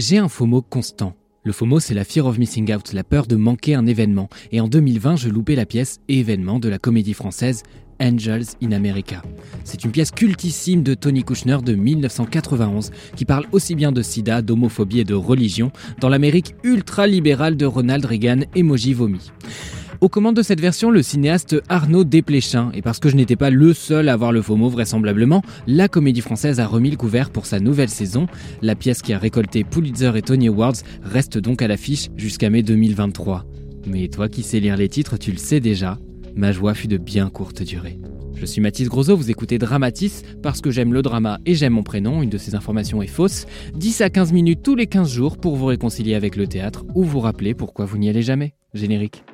J'ai un FOMO constant. Le FOMO, c'est la fear of missing out, la peur de manquer un événement. Et en 2020, je loupais la pièce événement de la comédie française Angels in America. C'est une pièce cultissime de Tony Kushner de 1991 qui parle aussi bien de sida, d'homophobie et de religion dans l'Amérique ultra-libérale de Ronald Reagan, emoji vomi. Aux commandes de cette version, le cinéaste Arnaud Desplechin, et parce que je n'étais pas le seul à avoir le faux mot vraisemblablement, la comédie française a remis le couvert pour sa nouvelle saison. La pièce qui a récolté Pulitzer et Tony Awards reste donc à l'affiche jusqu'à mai 2023. Mais toi qui sais lire les titres, tu le sais déjà, ma joie fut de bien courte durée. Je suis Mathis Grosso, vous écoutez Dramatis parce que j'aime le drama et j'aime mon prénom, une de ces informations est fausse. 10 à 15 minutes tous les 15 jours pour vous réconcilier avec le théâtre ou vous rappeler pourquoi vous n'y allez jamais. Générique.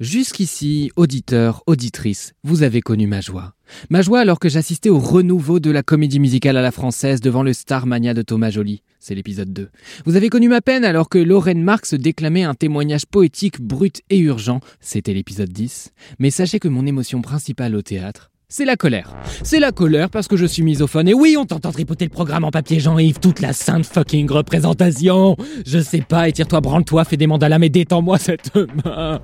Jusqu'ici, auditeurs, auditrices, vous avez connu ma joie. Ma joie alors que j'assistais au renouveau de la comédie musicale à la française devant le Starmania de Thomas Joly. C'est l'épisode 2. Vous avez connu ma peine alors que Lorraine Marx déclamait un témoignage poétique brut et urgent. C'était l'épisode 10. Mais sachez que mon émotion principale au théâtre, c'est la colère. C'est la colère parce que je suis misophone. Et oui, on t'entend tripoter le programme en papier Jean-Yves, toute la sainte fucking représentation. Je sais pas, étire-toi, branle-toi, fais des mandalas, mais détends-moi cette main.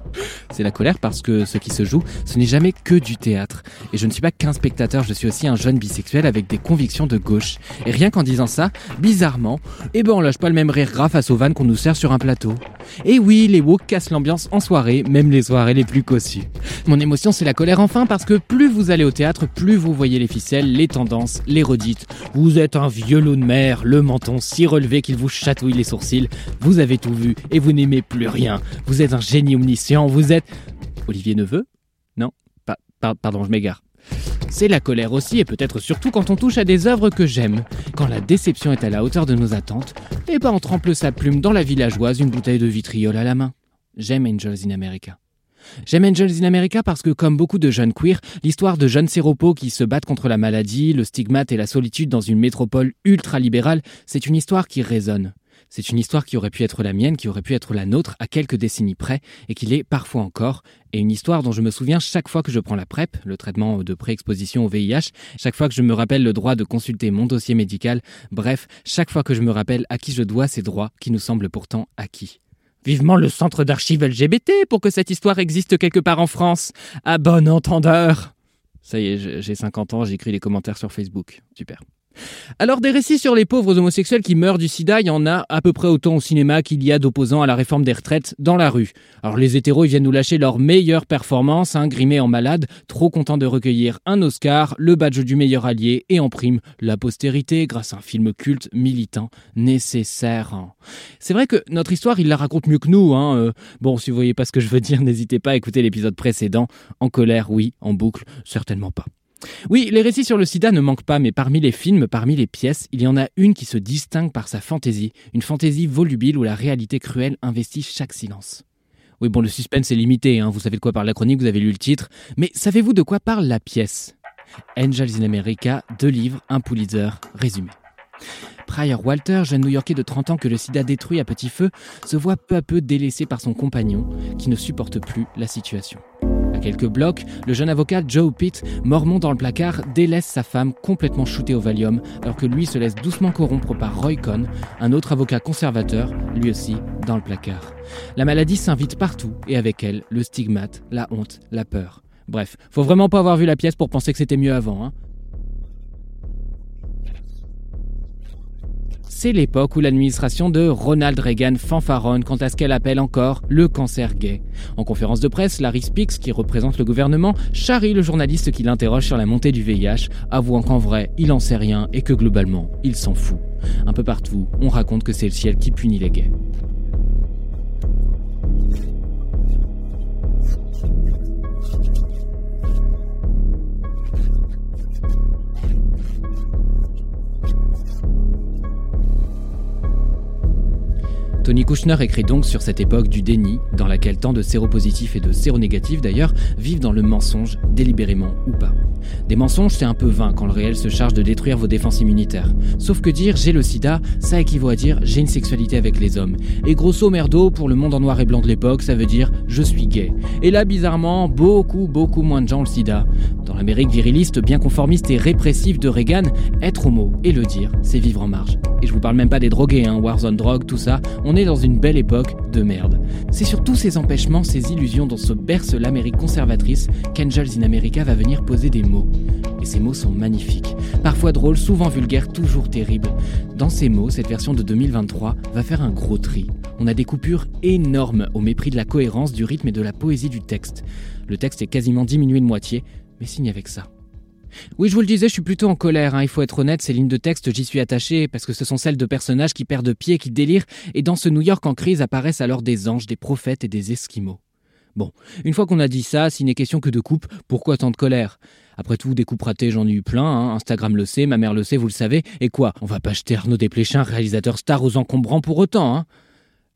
C'est la colère parce que ce qui se joue, ce n'est jamais que du théâtre. Et je ne suis pas qu'un spectateur, je suis aussi un jeune bisexuel avec des convictions de gauche. Et rien qu'en disant ça, bizarrement, eh ben on lâche pas le même rire gras face aux vannes qu'on nous sert sur un plateau. Et oui, les woke cassent l'ambiance en soirée, même les soirées les plus cossues. Mon émotion, c'est la colère enfin parce que plus vous allez au théâtre, plus vous voyez les ficelles, les tendances, les redites. Vous êtes un vieux loup de mer, le menton si relevé qu'il vous chatouille les sourcils. Vous avez tout vu et vous n'aimez plus rien. Vous êtes un génie omniscient, vous êtes... Olivier Neveu? Non? Pardon, je m'égare. C'est la colère aussi, et peut-être surtout quand on touche à des œuvres que j'aime. Quand la déception est à la hauteur de nos attentes, et ben on trempe sa plume dans la villageoise, une bouteille de vitriol à la main. J'aime Angels in America. J'aime Angels in America parce que, comme beaucoup de jeunes queers, l'histoire de jeunes séropos qui se battent contre la maladie, le stigmate et la solitude dans une métropole ultra-libérale, c'est une histoire qui résonne. C'est une histoire qui aurait pu être la mienne, qui aurait pu être la nôtre à quelques décennies près, et qui l'est parfois encore, et une histoire dont je me souviens chaque fois que je prends la PrEP, le traitement de pré-exposition au VIH, chaque fois que je me rappelle le droit de consulter mon dossier médical, bref, chaque fois que je me rappelle à qui je dois ces droits qui nous semblent pourtant acquis. Vivement le centre d'archives LGBT pour que cette histoire existe quelque part en France. À bon entendeur. Ça y est, j'ai 50 ans, j'écris les commentaires sur Facebook. Super. Alors des récits sur les pauvres homosexuels qui meurent du sida, il y en a à peu près autant au cinéma qu'il y a d'opposants à la réforme des retraites dans la rue. Alors les hétéros, ils viennent nous lâcher leur meilleure performance, hein, grimés en malade, trop contents de recueillir un Oscar, le badge du meilleur allié et en prime la postérité grâce à un film culte militant nécessaire. C'est vrai que notre histoire, il la raconte mieux que nous. Hein. Euh, bon, si vous voyez pas ce que je veux dire, n'hésitez pas à écouter l'épisode précédent. En colère, oui, en boucle, certainement pas. Oui, les récits sur le sida ne manquent pas, mais parmi les films, parmi les pièces, il y en a une qui se distingue par sa fantaisie, une fantaisie volubile où la réalité cruelle investit chaque silence. Oui, bon, le suspense est limité, hein, vous savez de quoi parle la chronique, vous avez lu le titre, mais savez-vous de quoi parle la pièce? Angels in America, deux livres, un Pulitzer, résumé. Pryor Walter, jeune New-Yorkais de 30 ans que le sida détruit à petit feu, se voit peu à peu délaissé par son compagnon qui ne supporte plus la situation. Quelques blocs, le jeune avocat Joe Pitt, mormon dans le placard, délaisse sa femme complètement shootée au Valium, alors que lui se laisse doucement corrompre par Roy Cohn, un autre avocat conservateur, lui aussi dans le placard. La maladie s'invite partout, et avec elle, le stigmate, la honte, la peur. Bref, faut vraiment pas avoir vu la pièce pour penser que c'était mieux avant. Hein. C'est l'époque où l'administration de Ronald Reagan fanfaronne quant à ce qu'elle appelle encore le cancer gay. En conférence de presse, Larry Speaks, qui représente le gouvernement, charrie le journaliste qui l'interroge sur la montée du VIH, avouant qu'en vrai, il en sait rien et que globalement, il s'en fout. Un peu partout, on raconte que c'est le ciel qui punit les gays. Tony Kushner écrit donc sur cette époque du déni, dans laquelle tant de séropositifs et de séronégatifs d'ailleurs vivent dans le mensonge, délibérément ou pas. Des mensonges, c'est un peu vain quand le réel se charge de détruire vos défenses immunitaires. Sauf que dire j'ai le sida, ça équivaut à dire j'ai une sexualité avec les hommes. Et grosso merdo, pour le monde en noir et blanc de l'époque, ça veut dire je suis gay. Et là, bizarrement, beaucoup, beaucoup moins de gens le sida. Dans l'Amérique viriliste, bien conformiste et répressive de Reagan, être homo et le dire, c'est vivre en marge. Et je vous parle même pas des drogués, hein, Warzone Drogue, tout ça, on est dans une belle époque de merde. C'est sur tous ces empêchements, ces illusions dont se berce l'Amérique conservatrice qu'Angels in America va venir poser des mots. Et ces mots sont magnifiques, parfois drôles, souvent vulgaires, toujours terribles. Dans ces mots, cette version de 2023 va faire un gros tri. On a des coupures énormes au mépris de la cohérence, du rythme et de la poésie du texte. Le texte est quasiment diminué de moitié, mais signe avec ça. Oui, je vous le disais, je suis plutôt en colère, hein. il faut être honnête, ces lignes de texte, j'y suis attaché, parce que ce sont celles de personnages qui perdent pied, qui délirent, et dans ce New York en crise apparaissent alors des anges, des prophètes et des esquimaux. Bon, une fois qu'on a dit ça, s'il n'est question que de coupe, pourquoi tant de colère? Après tout, des coupes ratées, j'en ai eu plein, hein. Instagram le sait, ma mère le sait, vous le savez, et quoi? On va pas jeter Arnaud Desplechin, réalisateur star aux encombrants pour autant, hein.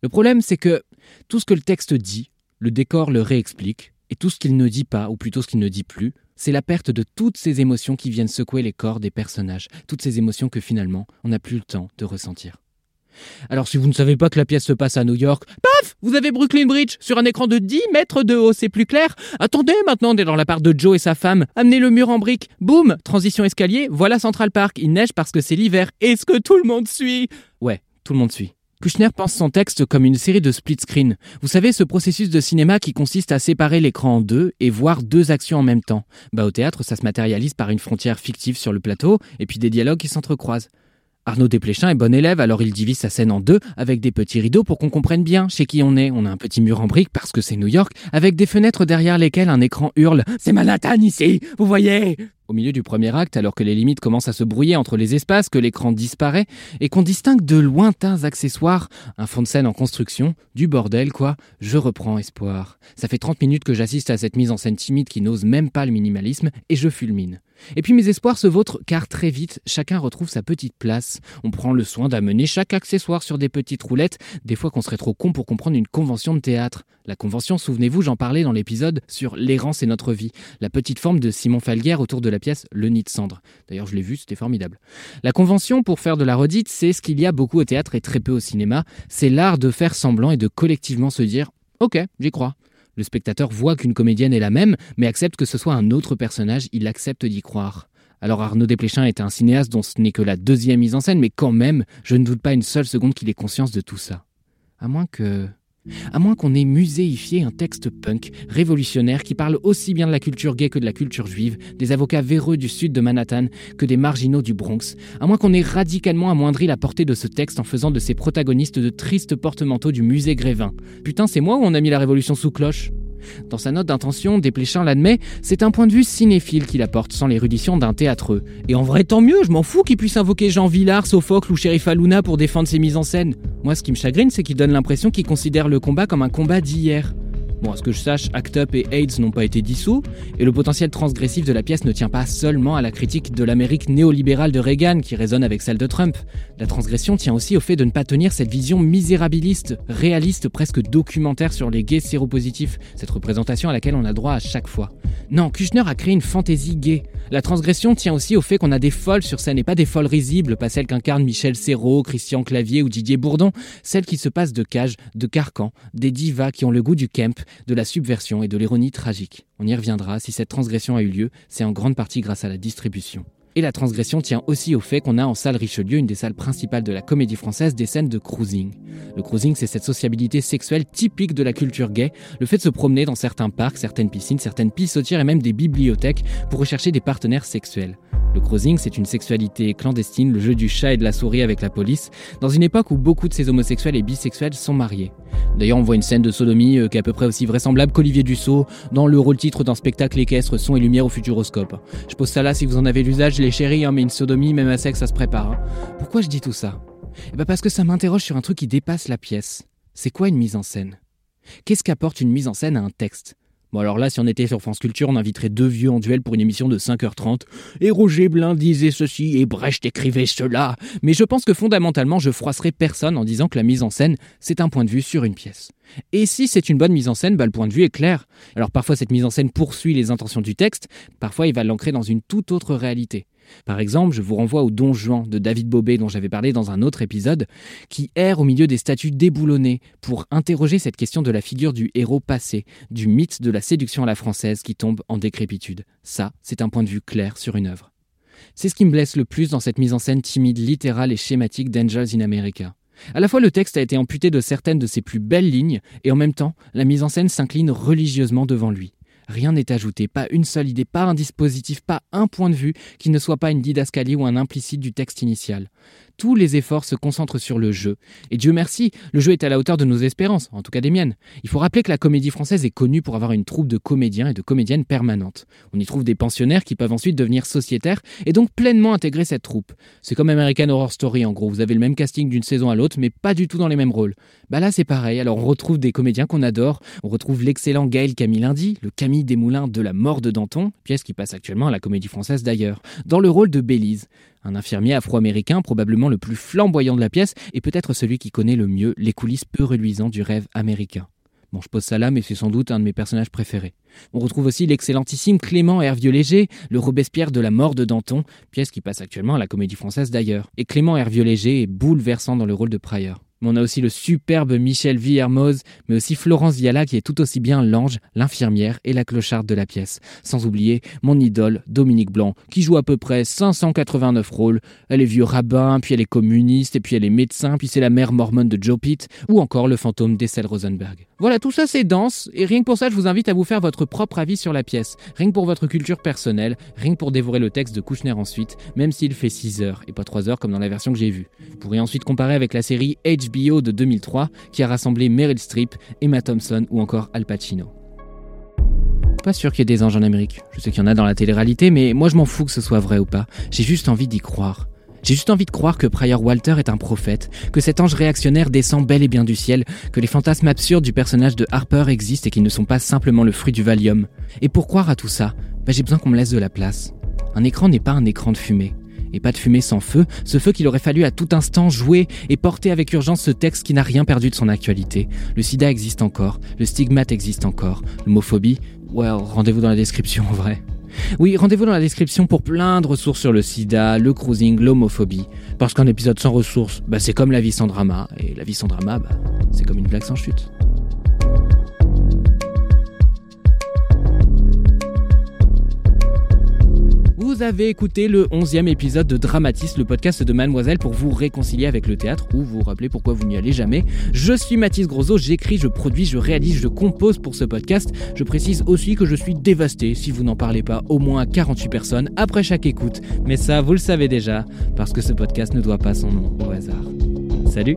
Le problème, c'est que tout ce que le texte dit, le décor le réexplique, et tout ce qu'il ne dit pas, ou plutôt ce qu'il ne dit plus, c'est la perte de toutes ces émotions qui viennent secouer les corps des personnages, toutes ces émotions que finalement on n'a plus le temps de ressentir. Alors si vous ne savez pas que la pièce se passe à New York, paf Vous avez Brooklyn Bridge sur un écran de 10 mètres de haut, c'est plus clair Attendez, maintenant on est dans la part de Joe et sa femme. Amenez le mur en briques. Boum Transition escalier, voilà Central Park. Il neige parce que c'est l'hiver. Est-ce que tout le monde suit? Ouais, tout le monde suit. Kushner pense son texte comme une série de split screen. Vous savez, ce processus de cinéma qui consiste à séparer l'écran en deux et voir deux actions en même temps. Bah, au théâtre, ça se matérialise par une frontière fictive sur le plateau et puis des dialogues qui s'entrecroisent. Arnaud Desplechin est bon élève, alors il divise sa scène en deux avec des petits rideaux pour qu'on comprenne bien chez qui on est. On a un petit mur en briques parce que c'est New York, avec des fenêtres derrière lesquelles un écran hurle C'est Manhattan ici, vous voyez? Au milieu du premier acte, alors que les limites commencent à se brouiller entre les espaces, que l'écran disparaît, et qu'on distingue de lointains accessoires, un fond de scène en construction, du bordel quoi, je reprends espoir. Ça fait 30 minutes que j'assiste à cette mise en scène timide qui n'ose même pas le minimalisme, et je fulmine. Et puis mes espoirs se vautrent car très vite, chacun retrouve sa petite place. On prend le soin d'amener chaque accessoire sur des petites roulettes, des fois qu'on serait trop con pour comprendre une convention de théâtre. La convention, souvenez-vous, j'en parlais dans l'épisode sur L'errance et notre vie, la petite forme de Simon Falguière autour de la pièce Le Nid de cendre. D'ailleurs, je l'ai vu, c'était formidable. La convention, pour faire de la redite, c'est ce qu'il y a beaucoup au théâtre et très peu au cinéma. C'est l'art de faire semblant et de collectivement se dire Ok, j'y crois. Le spectateur voit qu'une comédienne est la même, mais accepte que ce soit un autre personnage, il accepte d'y croire. Alors Arnaud Desplechin est un cinéaste dont ce n'est que la deuxième mise en scène, mais quand même, je ne doute pas une seule seconde qu'il ait conscience de tout ça. À moins que... À moins qu'on ait muséifié un texte punk, révolutionnaire, qui parle aussi bien de la culture gay que de la culture juive, des avocats véreux du sud de Manhattan que des marginaux du Bronx, à moins qu'on ait radicalement amoindri la portée de ce texte en faisant de ses protagonistes de tristes porte-manteaux du musée Grévin. Putain, c'est moi ou on a mis la révolution sous cloche? Dans sa note d'intention, Desplechin l'admet, c'est un point de vue cinéphile qu'il apporte sans l'érudition d'un théâtreux. Et en vrai, tant mieux, je m'en fous qu'il puisse invoquer Jean Villard, Sophocle ou Sheriff Aluna pour défendre ses mises en scène. Moi, ce qui me chagrine, c'est qu'il donne l'impression qu'il considère le combat comme un combat d'hier. Bon, à ce que je sache, Act Up et AIDS n'ont pas été dissous, et le potentiel transgressif de la pièce ne tient pas seulement à la critique de l'Amérique néolibérale de Reagan qui résonne avec celle de Trump. La transgression tient aussi au fait de ne pas tenir cette vision misérabiliste, réaliste, presque documentaire sur les gays séropositifs, cette représentation à laquelle on a droit à chaque fois. Non, Kushner a créé une fantaisie gay. La transgression tient aussi au fait qu'on a des folles sur scène, et pas des folles risibles, pas celles qu'incarnent Michel Serrault, Christian Clavier ou Didier Bourdon, celles qui se passent de cages, de carcans, des divas qui ont le goût du camp, de la subversion et de l'ironie tragique. On y reviendra, si cette transgression a eu lieu, c'est en grande partie grâce à la distribution. Et la transgression tient aussi au fait qu'on a en salle Richelieu, une des salles principales de la comédie française, des scènes de cruising. Le cruising, c'est cette sociabilité sexuelle typique de la culture gay, le fait de se promener dans certains parcs, certaines piscines, certaines pissotières et même des bibliothèques pour rechercher des partenaires sexuels. Le cruising, c'est une sexualité clandestine, le jeu du chat et de la souris avec la police, dans une époque où beaucoup de ces homosexuels et bisexuels sont mariés. D'ailleurs, on voit une scène de sodomie euh, qui est à peu près aussi vraisemblable qu'Olivier Dussault dans le rôle-titre d'un spectacle équestre Son et Lumière au Futuroscope. Je pose ça là si vous en avez l'usage, les chéris, hein, mais une sodomie, même à sexe, ça se prépare. Hein. Pourquoi je dis tout ça? Eh ben parce que ça m'interroge sur un truc qui dépasse la pièce. C'est quoi une mise en scène? Qu'est-ce qu'apporte une mise en scène à un texte? Bon alors là, si on était sur France Culture, on inviterait deux vieux en duel pour une émission de 5h30. Et Roger Blin disait ceci, et Brecht écrivait cela. Mais je pense que fondamentalement, je froisserai personne en disant que la mise en scène, c'est un point de vue sur une pièce. Et si c'est une bonne mise en scène, bah, le point de vue est clair. Alors parfois cette mise en scène poursuit les intentions du texte, parfois il va l'ancrer dans une toute autre réalité. Par exemple, je vous renvoie au Don Juan de David Bobet dont j'avais parlé dans un autre épisode, qui erre au milieu des statues déboulonnées pour interroger cette question de la figure du héros passé, du mythe de la séduction à la française qui tombe en décrépitude. Ça, c'est un point de vue clair sur une œuvre. C'est ce qui me blesse le plus dans cette mise en scène timide, littérale et schématique d'Angels in America. À la fois le texte a été amputé de certaines de ses plus belles lignes, et en même temps, la mise en scène s'incline religieusement devant lui. Rien n'est ajouté, pas une seule idée, pas un dispositif, pas un point de vue qui ne soit pas une didascalie ou un implicite du texte initial tous les efforts se concentrent sur le jeu. Et Dieu merci, le jeu est à la hauteur de nos espérances, en tout cas des miennes. Il faut rappeler que la comédie française est connue pour avoir une troupe de comédiens et de comédiennes permanentes. On y trouve des pensionnaires qui peuvent ensuite devenir sociétaires et donc pleinement intégrer cette troupe. C'est comme American Horror Story en gros, vous avez le même casting d'une saison à l'autre mais pas du tout dans les mêmes rôles. Bah là c'est pareil, alors on retrouve des comédiens qu'on adore, on retrouve l'excellent Gaël Camille Lindy, le Camille Desmoulins de La mort de Danton, pièce qui passe actuellement à la comédie française d'ailleurs, dans le rôle de Bélise un infirmier afro-américain probablement le plus flamboyant de la pièce et peut-être celui qui connaît le mieux les coulisses peu reluisantes du rêve américain. Bon, je pose ça là, mais c'est sans doute un de mes personnages préférés. On retrouve aussi l'excellentissime Clément Hervieux Léger, le Robespierre de la mort de Danton, pièce qui passe actuellement à la Comédie Française d'ailleurs. Et Clément Hervieux Léger est bouleversant dans le rôle de Prior. Mais on a aussi le superbe Michel Villermoz, mais aussi Florence Viala qui est tout aussi bien l'ange, l'infirmière et la clocharde de la pièce. Sans oublier mon idole Dominique Blanc, qui joue à peu près 589 rôles. Elle est vieux rabbin, puis elle est communiste, et puis elle est médecin, puis c'est la mère mormone de Joe Pitt, ou encore le fantôme d'Essel Rosenberg. Voilà, tout ça c'est dense, et rien que pour ça je vous invite à vous faire votre propre avis sur la pièce. Rien que pour votre culture personnelle, rien que pour dévorer le texte de Kouchner ensuite, même s'il fait 6 heures, et pas 3 heures comme dans la version que j'ai vue. Vous pourrez ensuite comparer avec la série HBO de 2003 qui a rassemblé Meryl Streep, Emma Thompson ou encore Al Pacino. Pas sûr qu'il y ait des anges en Amérique. Je sais qu'il y en a dans la télé-réalité, mais moi je m'en fous que ce soit vrai ou pas. J'ai juste envie d'y croire. J'ai juste envie de croire que Prior Walter est un prophète, que cet ange réactionnaire descend bel et bien du ciel, que les fantasmes absurdes du personnage de Harper existent et qu'ils ne sont pas simplement le fruit du Valium. Et pour croire à tout ça, bah, j'ai besoin qu'on me laisse de la place. Un écran n'est pas un écran de fumée et pas de fumée sans feu, ce feu qu'il aurait fallu à tout instant jouer et porter avec urgence ce texte qui n'a rien perdu de son actualité. Le sida existe encore, le stigmate existe encore, l'homophobie, well, rendez-vous dans la description en vrai. Oui, rendez-vous dans la description pour plein de ressources sur le sida, le cruising, l'homophobie. Parce qu'un épisode sans ressources, bah, c'est comme la vie sans drama, et la vie sans drama, bah, c'est comme une blague sans chute. Vous avez écouté le 11e épisode de Dramatis, le podcast de Mademoiselle pour vous réconcilier avec le théâtre ou vous rappeler pourquoi vous n'y allez jamais. Je suis Mathis Grosot, j'écris, je produis, je réalise, je compose pour ce podcast. Je précise aussi que je suis dévasté si vous n'en parlez pas au moins à 48 personnes après chaque écoute. Mais ça, vous le savez déjà, parce que ce podcast ne doit pas son nom au hasard. Salut